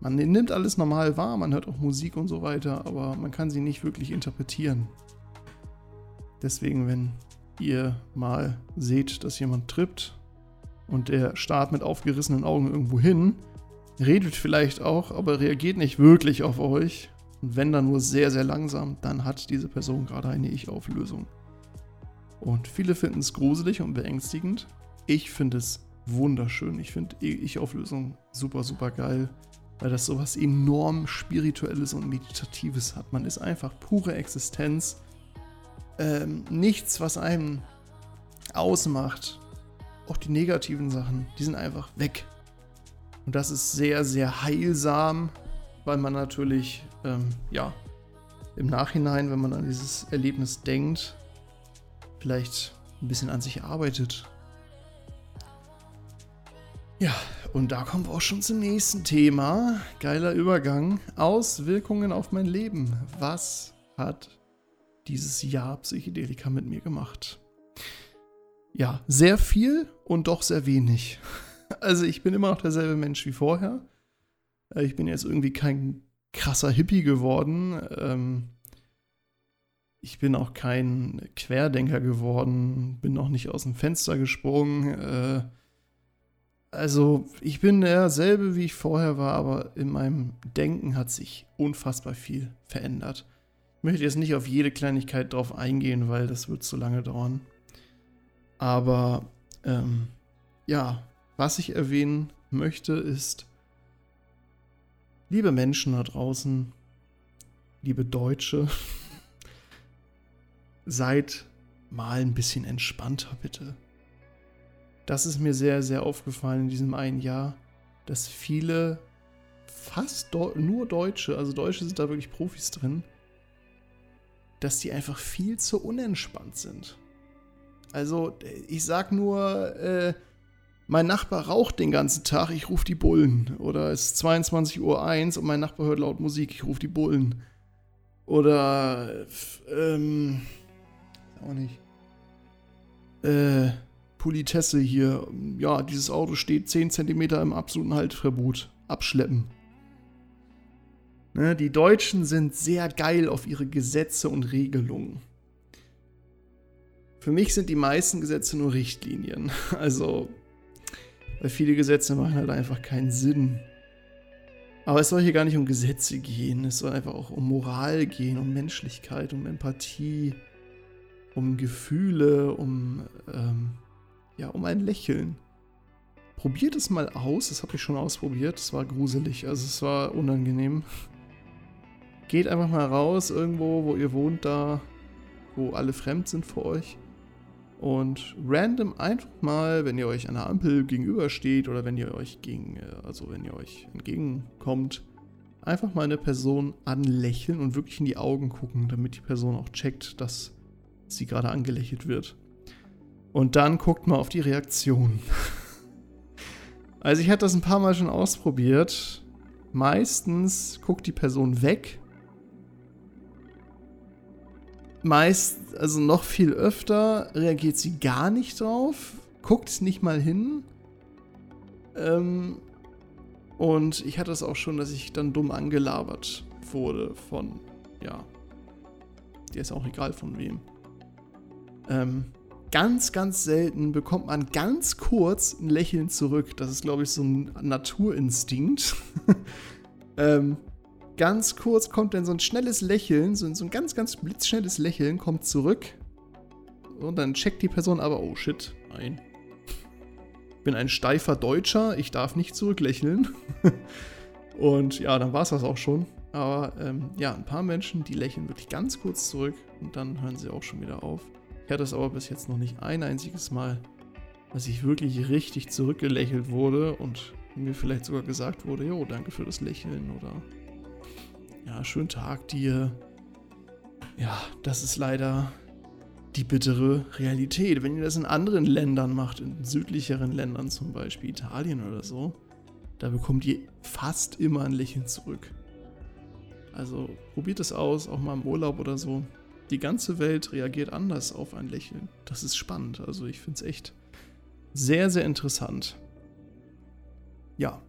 Man nimmt alles normal wahr, man hört auch Musik und so weiter, aber man kann sie nicht wirklich interpretieren. Deswegen, wenn ihr mal seht, dass jemand trippt und der starrt mit aufgerissenen Augen irgendwo hin, redet vielleicht auch, aber reagiert nicht wirklich auf euch. Und wenn dann nur sehr, sehr langsam, dann hat diese Person gerade eine Ich-Auflösung. Und viele finden es gruselig und beängstigend. Ich finde es wunderschön. Ich finde Ich-Auflösung super, super geil, weil das sowas enorm Spirituelles und Meditatives hat. Man ist einfach pure Existenz. Ähm, nichts, was einem ausmacht. Auch die negativen Sachen, die sind einfach weg. Und das ist sehr, sehr heilsam, weil man natürlich, ähm, ja, im Nachhinein, wenn man an dieses Erlebnis denkt, vielleicht ein bisschen an sich arbeitet. Ja, und da kommen wir auch schon zum nächsten Thema. Geiler Übergang. Auswirkungen auf mein Leben. Was hat dieses Jahr Psychedelika mit mir gemacht? Ja, sehr viel und doch sehr wenig. Also ich bin immer noch derselbe Mensch wie vorher. Äh, ich bin jetzt irgendwie kein krasser Hippie geworden. Ich bin auch kein Querdenker geworden, bin auch nicht aus dem Fenster gesprungen. Äh, also ich bin derselbe, wie ich vorher war, aber in meinem Denken hat sich unfassbar viel verändert. Ich möchte jetzt nicht auf jede Kleinigkeit drauf eingehen, weil das wird zu lange dauern. Aber ähm, ja, was ich erwähnen möchte, ist, liebe Menschen da draußen, liebe Deutsche, seid mal ein bisschen entspannter, bitte. Das ist mir sehr, sehr aufgefallen in diesem einen Jahr, dass viele, fast nur Deutsche, also Deutsche sind da wirklich Profis drin, dass die einfach viel zu unentspannt sind. Also, ich sag nur, äh, mein Nachbar raucht den ganzen Tag, ich rufe die Bullen. Oder es ist 22.01 Uhr und mein Nachbar hört laut Musik, ich rufe die Bullen. Oder, ähm, auch nicht. Äh, Politesse hier. Ja, dieses Auto steht 10 cm im absoluten Haltverbot. Abschleppen. Ne, die Deutschen sind sehr geil auf ihre Gesetze und Regelungen. Für mich sind die meisten Gesetze nur Richtlinien. Also, weil viele Gesetze machen halt einfach keinen Sinn. Aber es soll hier gar nicht um Gesetze gehen, es soll einfach auch um Moral gehen, um Menschlichkeit, um Empathie, um Gefühle, um, ähm, ja, um ein Lächeln. Probiert es mal aus, das habe ich schon ausprobiert, es war gruselig, also es war unangenehm. Geht einfach mal raus irgendwo, wo ihr wohnt, da, wo alle fremd sind für euch und random einfach mal, wenn ihr euch an der Ampel gegenübersteht oder wenn ihr euch gegen, äh, also wenn ihr euch entgegenkommt, einfach mal eine Person anlächeln und wirklich in die Augen gucken, damit die Person auch checkt, dass sie gerade angelächelt wird. Und dann guckt mal auf die Reaktion. also ich hatte das ein paar Mal schon ausprobiert. Meistens guckt die Person weg meist, also noch viel öfter, reagiert sie gar nicht drauf, guckt nicht mal hin. Ähm, und ich hatte es auch schon, dass ich dann dumm angelabert wurde von, ja, dir ist auch egal von wem. Ähm, ganz, ganz selten bekommt man ganz kurz ein Lächeln zurück. Das ist, glaube ich, so ein Naturinstinkt. ähm, ganz kurz kommt dann so ein schnelles Lächeln, so, so ein ganz, ganz blitzschnelles Lächeln kommt zurück. Und dann checkt die Person aber, oh shit, nein. Ich bin ein steifer Deutscher, ich darf nicht zurücklächeln. und ja, dann war es das auch schon. Aber ähm, ja, ein paar Menschen, die lächeln wirklich ganz kurz zurück und dann hören sie auch schon wieder auf. Ich hatte es aber bis jetzt noch nicht ein einziges Mal, dass ich wirklich richtig zurückgelächelt wurde und mir vielleicht sogar gesagt wurde, jo, danke für das Lächeln oder ja, schönen Tag dir. Ja, das ist leider die bittere Realität. Wenn ihr das in anderen Ländern macht, in südlicheren Ländern zum Beispiel, Italien oder so, da bekommt ihr fast immer ein Lächeln zurück. Also probiert es aus, auch mal im Urlaub oder so. Die ganze Welt reagiert anders auf ein Lächeln. Das ist spannend. Also ich finde es echt sehr, sehr interessant. Ja,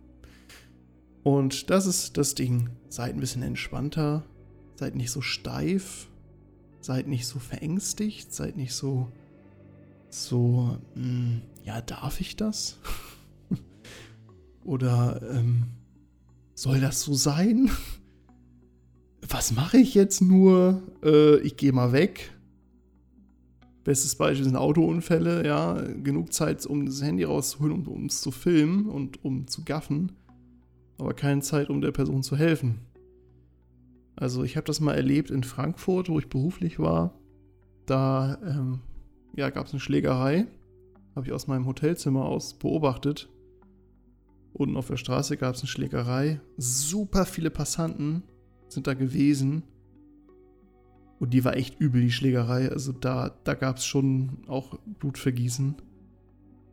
und das ist das Ding. Seid ein bisschen entspannter, seid nicht so steif, seid nicht so verängstigt, seid nicht so so, mh, hm, ja, darf ich das? Oder ähm, soll das so sein? Was mache ich jetzt nur? Äh, ich gehe mal weg. Bestes Beispiel sind Autounfälle, ja. Genug Zeit, um das Handy rauszuholen, um es zu filmen und um zu gaffen. Aber keine Zeit, um der Person zu helfen. Also ich habe das mal erlebt in Frankfurt, wo ich beruflich war. Da ähm, ja, gab es eine Schlägerei. Habe ich aus meinem Hotelzimmer aus beobachtet. Unten auf der Straße gab es eine Schlägerei. Super viele Passanten sind da gewesen. Und die war echt übel, die Schlägerei. Also da, da gab es schon auch Blutvergießen.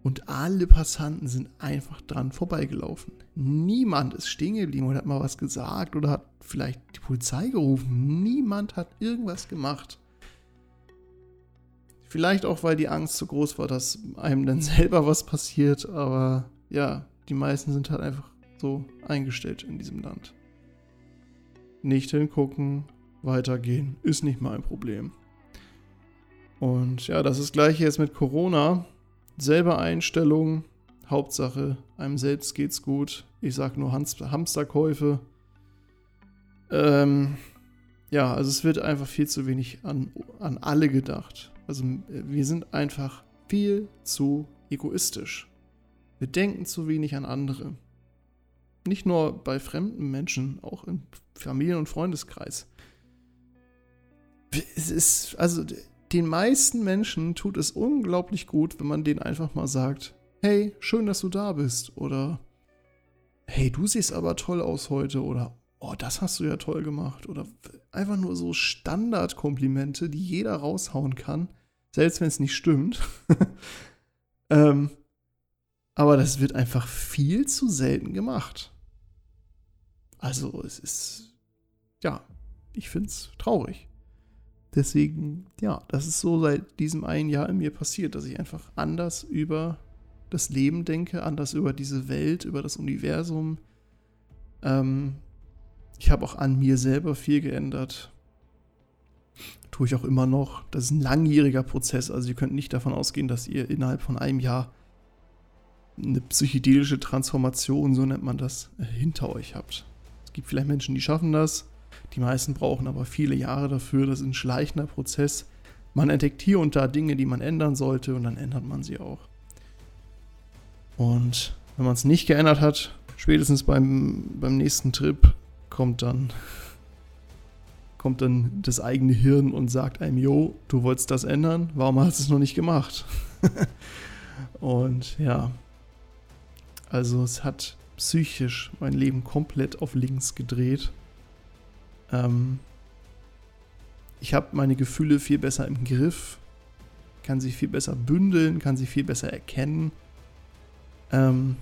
Und alle Passanten sind einfach dran vorbeigelaufen. Niemand ist stehen geblieben oder hat mal was gesagt oder hat vielleicht die Polizei gerufen. Niemand hat irgendwas gemacht. Vielleicht auch, weil die Angst so groß war, dass einem dann selber was passiert. Aber ja, die meisten sind halt einfach so eingestellt in diesem Land. Nicht hingucken, weitergehen, ist nicht mein Problem. Und ja, das ist das gleiche jetzt mit Corona. Selbe Einstellung, Hauptsache, einem selbst geht's gut. Ich sag nur Hamsterkäufe. Ähm, ja, also es wird einfach viel zu wenig an, an alle gedacht. Also wir sind einfach viel zu egoistisch. Wir denken zu wenig an andere. Nicht nur bei fremden Menschen, auch im Familien- und Freundeskreis es ist, also den meisten Menschen tut es unglaublich gut, wenn man denen einfach mal sagt, hey, schön, dass du da bist. Oder hey, du siehst aber toll aus heute. Oder oh, das hast du ja toll gemacht. Oder einfach nur so Standardkomplimente, die jeder raushauen kann, selbst wenn es nicht stimmt. ähm, aber das wird einfach viel zu selten gemacht. Also es ist, ja, ich finde es traurig. Deswegen, ja, das ist so seit diesem einen Jahr in mir passiert, dass ich einfach anders über das Leben denke, anders über diese Welt, über das Universum. Ähm, ich habe auch an mir selber viel geändert. Tue ich auch immer noch. Das ist ein langjähriger Prozess. Also ihr könnt nicht davon ausgehen, dass ihr innerhalb von einem Jahr eine psychedelische Transformation, so nennt man das, hinter euch habt. Es gibt vielleicht Menschen, die schaffen das. Die meisten brauchen aber viele Jahre dafür. Das ist ein schleichender Prozess. Man entdeckt hier und da Dinge, die man ändern sollte und dann ändert man sie auch. Und wenn man es nicht geändert hat, spätestens beim, beim nächsten Trip kommt dann, kommt dann das eigene Hirn und sagt einem, Jo, du wolltest das ändern, warum hast du es noch nicht gemacht? und ja, also es hat psychisch mein Leben komplett auf links gedreht. Ähm, ich habe meine Gefühle viel besser im Griff, kann sie viel besser bündeln, kann sie viel besser erkennen. Ähm,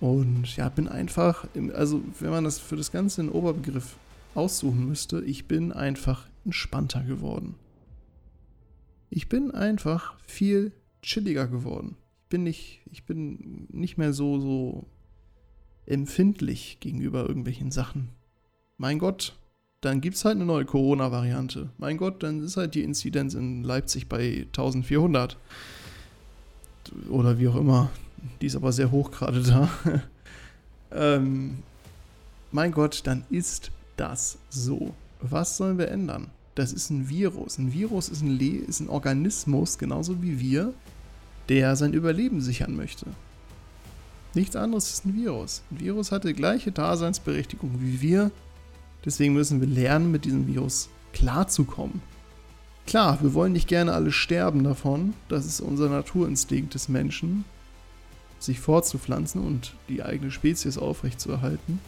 und ja, bin einfach, also wenn man das für das Ganze in Oberbegriff aussuchen müsste, ich bin einfach entspannter geworden. Ich bin einfach viel chilliger geworden. Bin nicht, ich bin nicht mehr so, so empfindlich gegenüber irgendwelchen Sachen. Mein Gott, dann gibt es halt eine neue Corona-Variante. Mein Gott, dann ist halt die Inzidenz in Leipzig bei 1400. Oder wie auch immer. Die ist aber sehr hoch gerade da. ähm, mein Gott, dann ist das so. Was sollen wir ändern? Das ist ein Virus. Ein Virus ist ein, Le ist ein Organismus, genauso wie wir, der sein Überleben sichern möchte. Nichts anderes ist ein Virus. Ein Virus hat die gleiche Daseinsberechtigung wie wir, Deswegen müssen wir lernen, mit diesem Virus klarzukommen. Klar, wir wollen nicht gerne alle sterben davon. Das ist unser Naturinstinkt des Menschen, sich fortzupflanzen und die eigene Spezies aufrechtzuerhalten.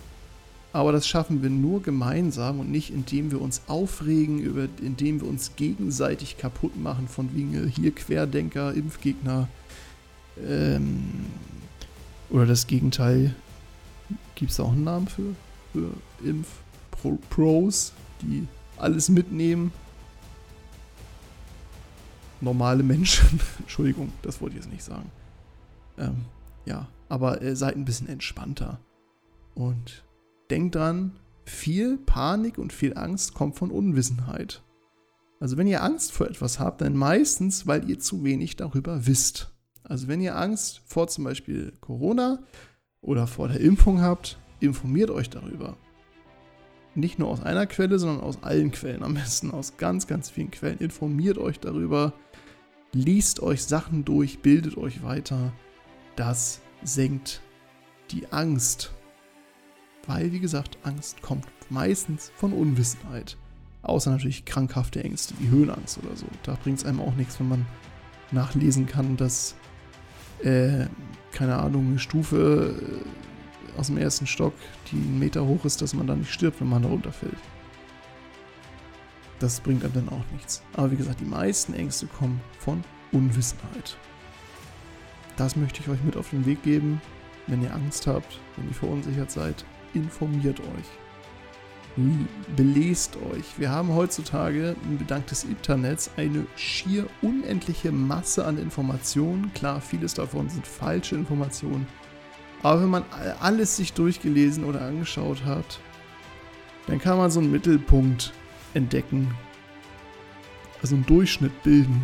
Aber das schaffen wir nur gemeinsam und nicht indem wir uns aufregen, über, indem wir uns gegenseitig kaputt machen von wegen hier Querdenker, Impfgegner ähm, oder das Gegenteil. Gibt es auch einen Namen für, für Impf? Pro Pros, die alles mitnehmen. Normale Menschen. Entschuldigung, das wollte ich jetzt nicht sagen. Ähm, ja, aber äh, seid ein bisschen entspannter. Und denkt dran, viel Panik und viel Angst kommt von Unwissenheit. Also wenn ihr Angst vor etwas habt, dann meistens, weil ihr zu wenig darüber wisst. Also wenn ihr Angst vor zum Beispiel Corona oder vor der Impfung habt, informiert euch darüber. Nicht nur aus einer Quelle, sondern aus allen Quellen. Am besten aus ganz, ganz vielen Quellen. Informiert euch darüber, liest euch Sachen durch, bildet euch weiter. Das senkt die Angst. Weil, wie gesagt, Angst kommt meistens von Unwissenheit. Außer natürlich krankhafte Ängste wie Höhenangst oder so. Da bringt es einem auch nichts, wenn man nachlesen kann, dass, äh, keine Ahnung, eine Stufe äh, aus dem ersten Stock, die einen Meter hoch ist, dass man da nicht stirbt, wenn man da runterfällt. Das bringt einem dann auch nichts. Aber wie gesagt, die meisten Ängste kommen von Unwissenheit. Das möchte ich euch mit auf den Weg geben. Wenn ihr Angst habt, wenn ihr verunsichert seid, informiert euch belest euch. Wir haben heutzutage, dank des Internets, eine schier unendliche Masse an Informationen. Klar, vieles davon sind falsche Informationen. Aber wenn man alles sich durchgelesen oder angeschaut hat, dann kann man so einen Mittelpunkt entdecken. Also einen Durchschnitt bilden.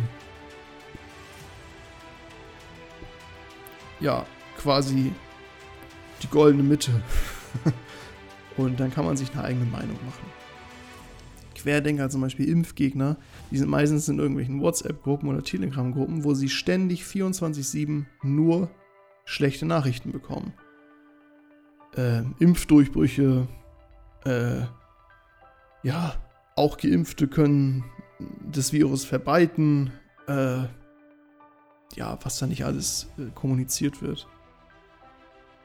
Ja, quasi die goldene Mitte. Und dann kann man sich eine eigene Meinung machen. Querdenker, zum Beispiel Impfgegner, die sind meistens in irgendwelchen WhatsApp-Gruppen oder Telegram-Gruppen, wo sie ständig 24-7 nur schlechte Nachrichten bekommen. Äh, Impfdurchbrüche, äh, ja, auch Geimpfte können das Virus verbreiten, äh, ja, was da nicht alles äh, kommuniziert wird.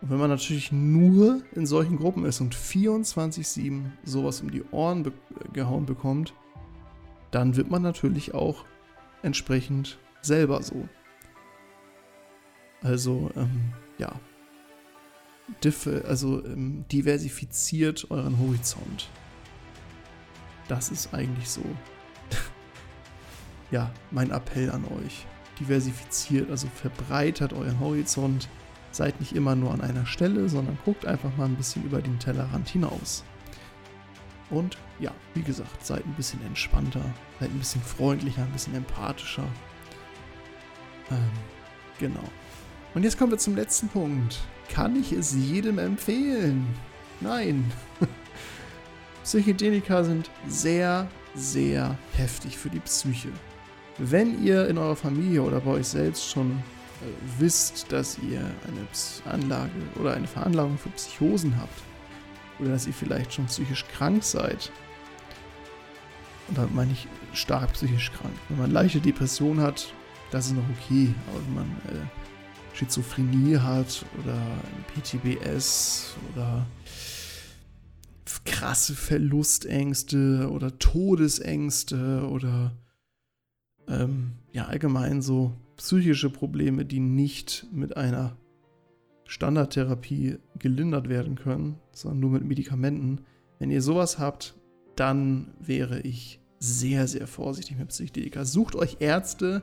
Und wenn man natürlich nur in solchen Gruppen ist und 24-7 sowas um die Ohren be gehauen bekommt, dann wird man natürlich auch entsprechend selber so. Also, ähm, ja. Diff also ähm, diversifiziert euren Horizont. Das ist eigentlich so. ja, mein Appell an euch. Diversifiziert, also verbreitert euren Horizont Seid nicht immer nur an einer Stelle, sondern guckt einfach mal ein bisschen über den Tellerrand hinaus. Und ja, wie gesagt, seid ein bisschen entspannter, seid ein bisschen freundlicher, ein bisschen empathischer. Ähm, genau. Und jetzt kommen wir zum letzten Punkt. Kann ich es jedem empfehlen? Nein. Psychedelika sind sehr, sehr heftig für die Psyche. Wenn ihr in eurer Familie oder bei euch selbst schon wisst, dass ihr eine Anlage oder eine Veranlagung für Psychosen habt oder dass ihr vielleicht schon psychisch krank seid, und damit meine ich stark psychisch krank. Wenn man leichte Depression hat, das ist noch okay, aber wenn man äh, Schizophrenie hat oder PTBS oder krasse Verlustängste oder Todesängste oder ähm, ja allgemein so psychische Probleme, die nicht mit einer Standardtherapie gelindert werden können, sondern nur mit Medikamenten. Wenn ihr sowas habt, dann wäre ich sehr, sehr vorsichtig mit Psychedelika. Sucht euch Ärzte,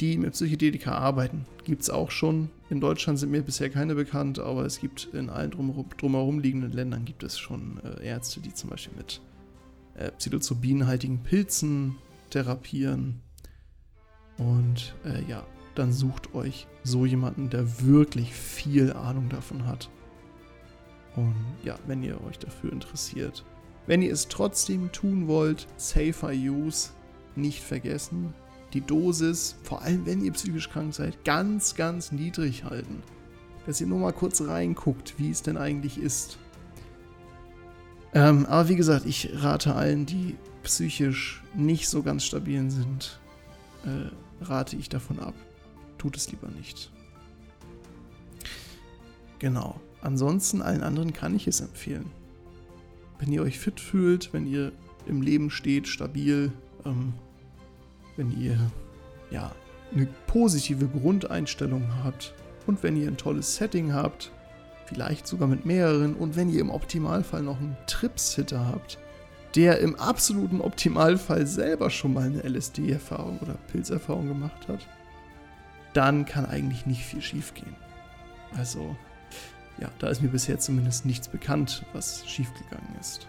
die mit Psychedelika arbeiten. Gibt es auch schon. In Deutschland sind mir bisher keine bekannt, aber es gibt in allen drumherum, drumherum liegenden Ländern gibt es schon äh, Ärzte, die zum Beispiel mit äh, psilocybinhaltigen Pilzen therapieren und äh, ja, dann sucht euch so jemanden, der wirklich viel Ahnung davon hat. Und ja, wenn ihr euch dafür interessiert. Wenn ihr es trotzdem tun wollt, safer use, nicht vergessen. Die Dosis, vor allem wenn ihr psychisch krank seid, ganz, ganz niedrig halten. Dass ihr nur mal kurz reinguckt, wie es denn eigentlich ist. Ähm, aber wie gesagt, ich rate allen, die psychisch nicht so ganz stabil sind, äh, rate ich davon ab. Tut es lieber nicht. Genau. Ansonsten allen anderen kann ich es empfehlen. Wenn ihr euch fit fühlt, wenn ihr im Leben steht, stabil, ähm, wenn ihr ja eine positive Grundeinstellung habt und wenn ihr ein tolles Setting habt, vielleicht sogar mit mehreren und wenn ihr im Optimalfall noch einen Tripsitter habt, der im absoluten Optimalfall selber schon mal eine LSD-Erfahrung oder Pilzerfahrung gemacht hat, dann kann eigentlich nicht viel schiefgehen. Also, ja, da ist mir bisher zumindest nichts bekannt, was schiefgegangen ist.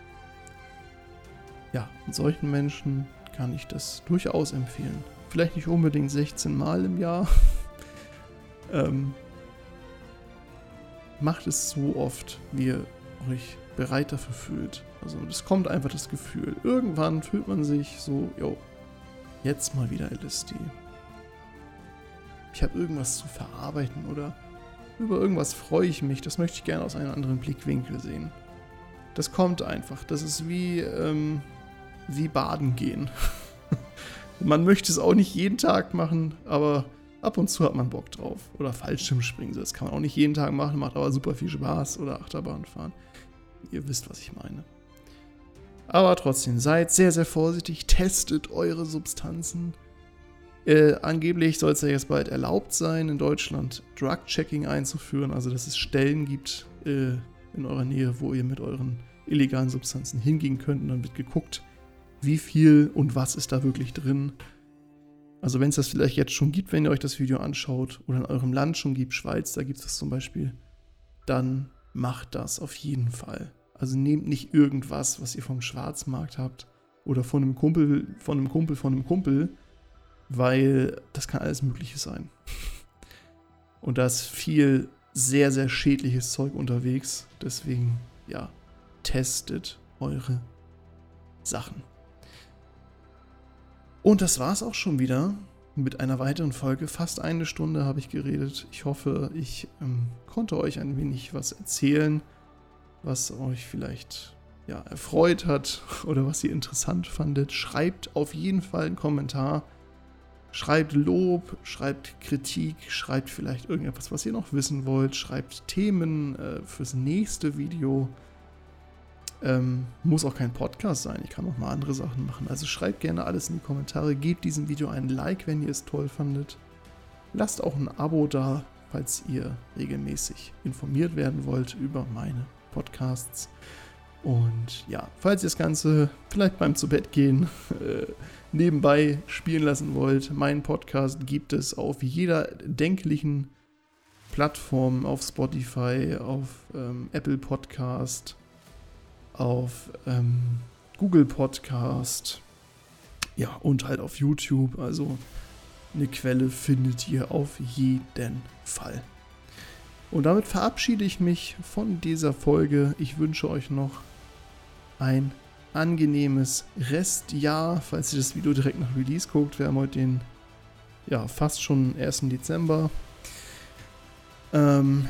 Ja, und solchen Menschen kann ich das durchaus empfehlen. Vielleicht nicht unbedingt 16 Mal im Jahr. ähm, macht es so oft, wie ihr euch bereit dafür fühlt. Also es kommt einfach das Gefühl. Irgendwann fühlt man sich so, jo, jetzt mal wieder LSD. Ich habe irgendwas zu verarbeiten oder über irgendwas freue ich mich. Das möchte ich gerne aus einem anderen Blickwinkel sehen. Das kommt einfach. Das ist wie, ähm, wie baden gehen. man möchte es auch nicht jeden Tag machen, aber ab und zu hat man Bock drauf. Oder Fallschirmspringen, das kann man auch nicht jeden Tag machen, macht aber super viel Spaß. Oder Achterbahn fahren. Ihr wisst, was ich meine. Aber trotzdem, seid sehr, sehr vorsichtig, testet eure Substanzen. Äh, angeblich soll es ja jetzt bald erlaubt sein, in Deutschland Drug-Checking einzuführen, also dass es Stellen gibt äh, in eurer Nähe, wo ihr mit euren illegalen Substanzen hingehen könnt und dann wird geguckt, wie viel und was ist da wirklich drin. Also wenn es das vielleicht jetzt schon gibt, wenn ihr euch das Video anschaut oder in eurem Land schon gibt, Schweiz, da gibt es das zum Beispiel, dann macht das auf jeden Fall. Also nehmt nicht irgendwas, was ihr vom Schwarzmarkt habt oder von einem Kumpel, von einem Kumpel, von einem Kumpel, weil das kann alles Mögliche sein. Und da ist viel sehr, sehr schädliches Zeug unterwegs. Deswegen, ja, testet eure Sachen. Und das war es auch schon wieder mit einer weiteren Folge. Fast eine Stunde habe ich geredet. Ich hoffe, ich ähm, konnte euch ein wenig was erzählen, was euch vielleicht ja, erfreut hat oder was ihr interessant fandet. Schreibt auf jeden Fall einen Kommentar. Schreibt Lob, schreibt Kritik, schreibt vielleicht irgendetwas, was ihr noch wissen wollt, schreibt Themen äh, fürs nächste Video. Ähm, muss auch kein Podcast sein, ich kann auch mal andere Sachen machen. Also schreibt gerne alles in die Kommentare, gebt diesem Video einen Like, wenn ihr es toll fandet. Lasst auch ein Abo da, falls ihr regelmäßig informiert werden wollt über meine Podcasts. Und ja, falls ihr das Ganze vielleicht beim Zubettgehen äh, nebenbei spielen lassen wollt, meinen Podcast gibt es auf jeder denklichen Plattform, auf Spotify, auf ähm, Apple Podcast, auf ähm, Google Podcast, ja, und halt auf YouTube. Also eine Quelle findet ihr auf jeden Fall. Und damit verabschiede ich mich von dieser Folge. Ich wünsche euch noch ein angenehmes Restjahr, falls ihr das Video direkt nach Release guckt. Wir haben heute den, ja, fast schon 1. Dezember. Ähm,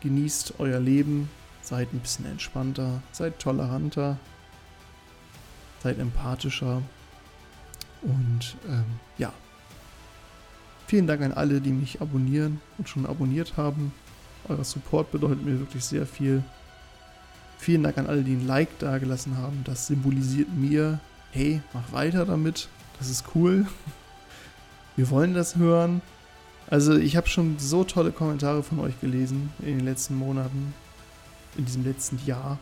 genießt euer Leben, seid ein bisschen entspannter, seid toleranter, seid empathischer und ähm, ja, Vielen Dank an alle, die mich abonnieren und schon abonniert haben. Euer Support bedeutet mir wirklich sehr viel. Vielen Dank an alle, die ein Like dagelassen haben. Das symbolisiert mir, hey, mach weiter damit. Das ist cool. Wir wollen das hören. Also ich habe schon so tolle Kommentare von euch gelesen in den letzten Monaten, in diesem letzten Jahr.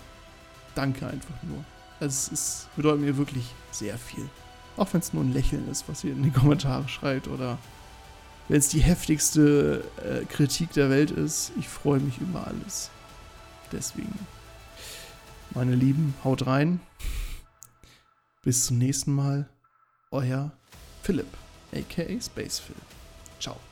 Danke einfach nur. Also es bedeutet mir wirklich sehr viel. Auch wenn es nur ein Lächeln ist, was ihr in die Kommentare schreibt oder wenn es die heftigste äh, Kritik der Welt ist, ich freue mich über alles. Deswegen, meine Lieben, haut rein. Bis zum nächsten Mal. Euer Philipp, aka Spacephil. Ciao.